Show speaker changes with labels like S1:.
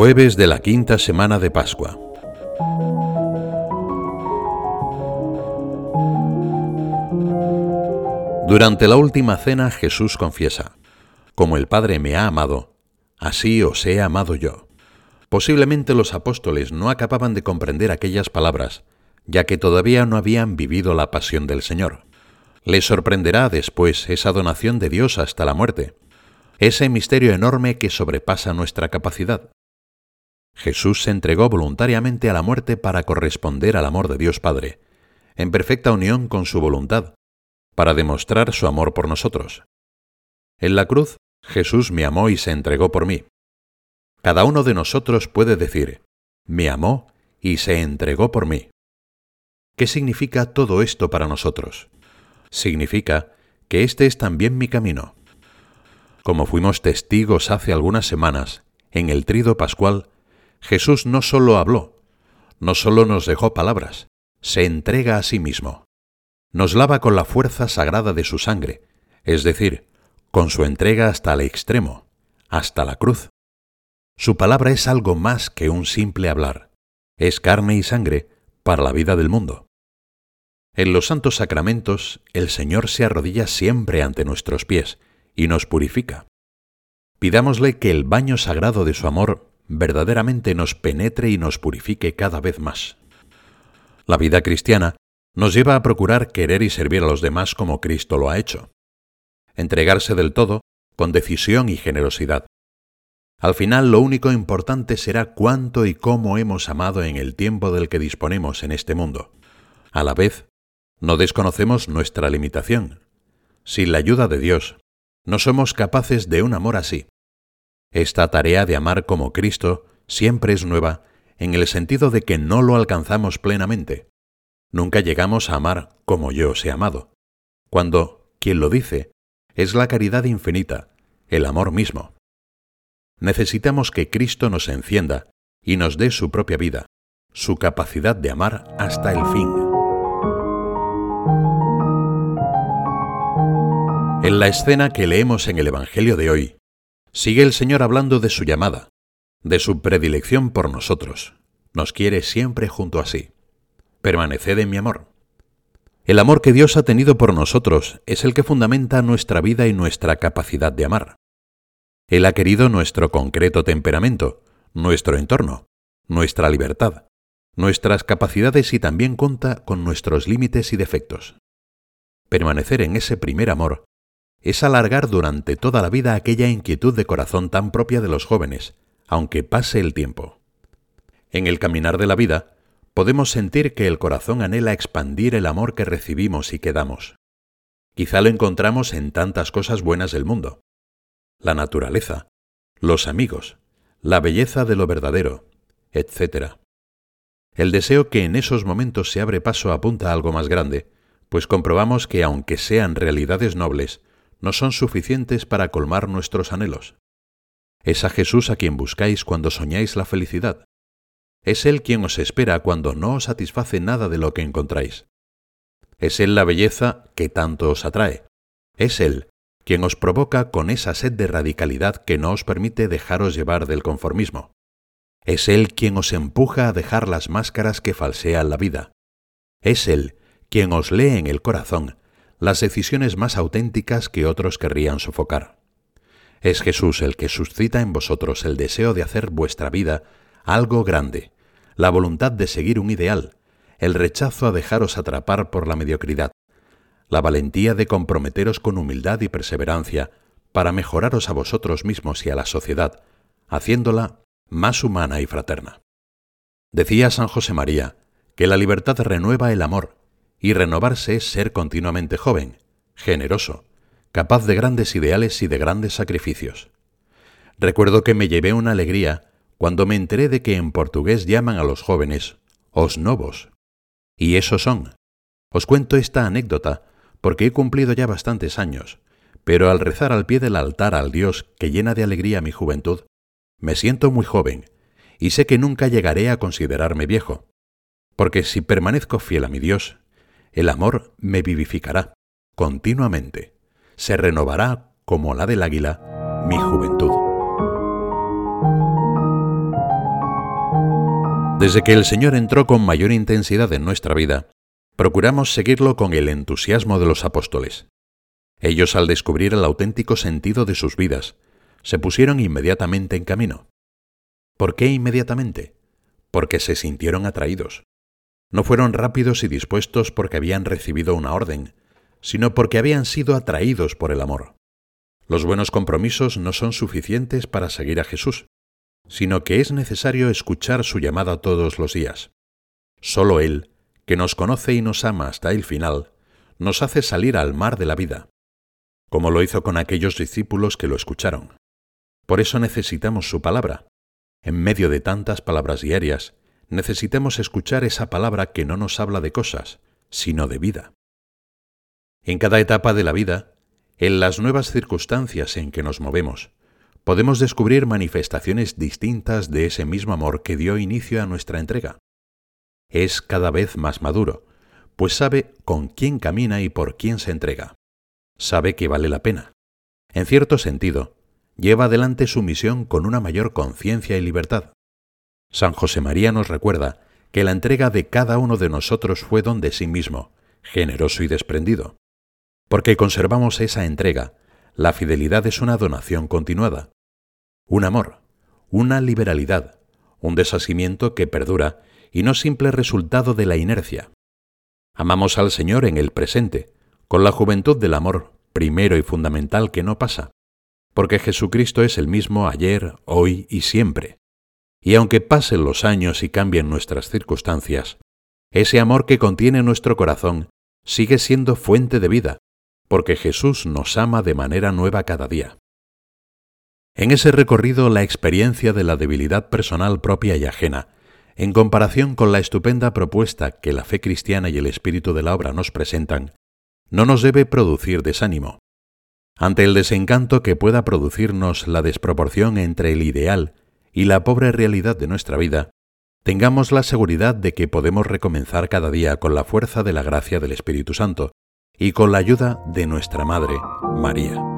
S1: Jueves de la quinta semana de Pascua. Durante la última cena Jesús confiesa, Como el Padre me ha amado, así os he amado yo. Posiblemente los apóstoles no acababan de comprender aquellas palabras, ya que todavía no habían vivido la pasión del Señor. Les sorprenderá después esa donación de Dios hasta la muerte, ese misterio enorme que sobrepasa nuestra capacidad. Jesús se entregó voluntariamente a la muerte para corresponder al amor de Dios Padre, en perfecta unión con su voluntad, para demostrar su amor por nosotros. En la cruz, Jesús me amó y se entregó por mí. Cada uno de nosotros puede decir, me amó y se entregó por mí. ¿Qué significa todo esto para nosotros? Significa que este es también mi camino. Como fuimos testigos hace algunas semanas, en el trido pascual, Jesús no solo habló, no solo nos dejó palabras, se entrega a sí mismo. Nos lava con la fuerza sagrada de su sangre, es decir, con su entrega hasta el extremo, hasta la cruz. Su palabra es algo más que un simple hablar, es carne y sangre para la vida del mundo. En los santos sacramentos, el Señor se arrodilla siempre ante nuestros pies y nos purifica. Pidámosle que el baño sagrado de su amor verdaderamente nos penetre y nos purifique cada vez más. La vida cristiana nos lleva a procurar querer y servir a los demás como Cristo lo ha hecho. Entregarse del todo, con decisión y generosidad. Al final lo único importante será cuánto y cómo hemos amado en el tiempo del que disponemos en este mundo. A la vez, no desconocemos nuestra limitación. Sin la ayuda de Dios, no somos capaces de un amor así. Esta tarea de amar como Cristo siempre es nueva en el sentido de que no lo alcanzamos plenamente. Nunca llegamos a amar como yo os he amado, cuando quien lo dice es la caridad infinita, el amor mismo. Necesitamos que Cristo nos encienda y nos dé su propia vida, su capacidad de amar hasta el fin. En la escena que leemos en el Evangelio de hoy, Sigue el Señor hablando de su llamada, de su predilección por nosotros. Nos quiere siempre junto a sí. Permaneced en mi amor. El amor que Dios ha tenido por nosotros es el que fundamenta nuestra vida y nuestra capacidad de amar. Él ha querido nuestro concreto temperamento, nuestro entorno, nuestra libertad, nuestras capacidades y también cuenta con nuestros límites y defectos. Permanecer en ese primer amor es alargar durante toda la vida aquella inquietud de corazón tan propia de los jóvenes, aunque pase el tiempo. En el caminar de la vida, podemos sentir que el corazón anhela expandir el amor que recibimos y que damos. Quizá lo encontramos en tantas cosas buenas del mundo. La naturaleza, los amigos, la belleza de lo verdadero, etc. El deseo que en esos momentos se abre paso apunta a algo más grande, pues comprobamos que aunque sean realidades nobles, no son suficientes para colmar nuestros anhelos. Es a Jesús a quien buscáis cuando soñáis la felicidad. Es Él quien os espera cuando no os satisface nada de lo que encontráis. Es Él la belleza que tanto os atrae. Es Él quien os provoca con esa sed de radicalidad que no os permite dejaros llevar del conformismo. Es Él quien os empuja a dejar las máscaras que falsean la vida. Es Él quien os lee en el corazón las decisiones más auténticas que otros querrían sofocar. Es Jesús el que suscita en vosotros el deseo de hacer vuestra vida algo grande, la voluntad de seguir un ideal, el rechazo a dejaros atrapar por la mediocridad, la valentía de comprometeros con humildad y perseverancia para mejoraros a vosotros mismos y a la sociedad, haciéndola más humana y fraterna. Decía San José María que la libertad renueva el amor y renovarse es ser continuamente joven, generoso, capaz de grandes ideales y de grandes sacrificios. Recuerdo que me llevé una alegría cuando me enteré de que en portugués llaman a los jóvenes os novos. Y eso son. Os cuento esta anécdota porque he cumplido ya bastantes años, pero al rezar al pie del altar al Dios que llena de alegría mi juventud, me siento muy joven y sé que nunca llegaré a considerarme viejo, porque si permanezco fiel a mi Dios, el amor me vivificará continuamente, se renovará como la del águila mi juventud. Desde que el Señor entró con mayor intensidad en nuestra vida, procuramos seguirlo con el entusiasmo de los apóstoles. Ellos, al descubrir el auténtico sentido de sus vidas, se pusieron inmediatamente en camino. ¿Por qué inmediatamente? Porque se sintieron atraídos. No fueron rápidos y dispuestos porque habían recibido una orden, sino porque habían sido atraídos por el amor. Los buenos compromisos no son suficientes para seguir a Jesús, sino que es necesario escuchar su llamada todos los días. Solo Él, que nos conoce y nos ama hasta el final, nos hace salir al mar de la vida, como lo hizo con aquellos discípulos que lo escucharon. Por eso necesitamos su palabra. En medio de tantas palabras diarias, necesitamos escuchar esa palabra que no nos habla de cosas, sino de vida. En cada etapa de la vida, en las nuevas circunstancias en que nos movemos, podemos descubrir manifestaciones distintas de ese mismo amor que dio inicio a nuestra entrega. Es cada vez más maduro, pues sabe con quién camina y por quién se entrega. Sabe que vale la pena. En cierto sentido, lleva adelante su misión con una mayor conciencia y libertad. San José María nos recuerda que la entrega de cada uno de nosotros fue don de sí mismo, generoso y desprendido. Porque conservamos esa entrega, la fidelidad es una donación continuada, un amor, una liberalidad, un desasimiento que perdura y no simple resultado de la inercia. Amamos al Señor en el presente, con la juventud del amor primero y fundamental que no pasa, porque Jesucristo es el mismo ayer, hoy y siempre. Y aunque pasen los años y cambien nuestras circunstancias, ese amor que contiene nuestro corazón sigue siendo fuente de vida, porque Jesús nos ama de manera nueva cada día. En ese recorrido la experiencia de la debilidad personal propia y ajena, en comparación con la estupenda propuesta que la fe cristiana y el espíritu de la obra nos presentan, no nos debe producir desánimo. Ante el desencanto que pueda producirnos la desproporción entre el ideal y la pobre realidad de nuestra vida, tengamos la seguridad de que podemos recomenzar cada día con la fuerza de la gracia del Espíritu Santo y con la ayuda de nuestra Madre, María.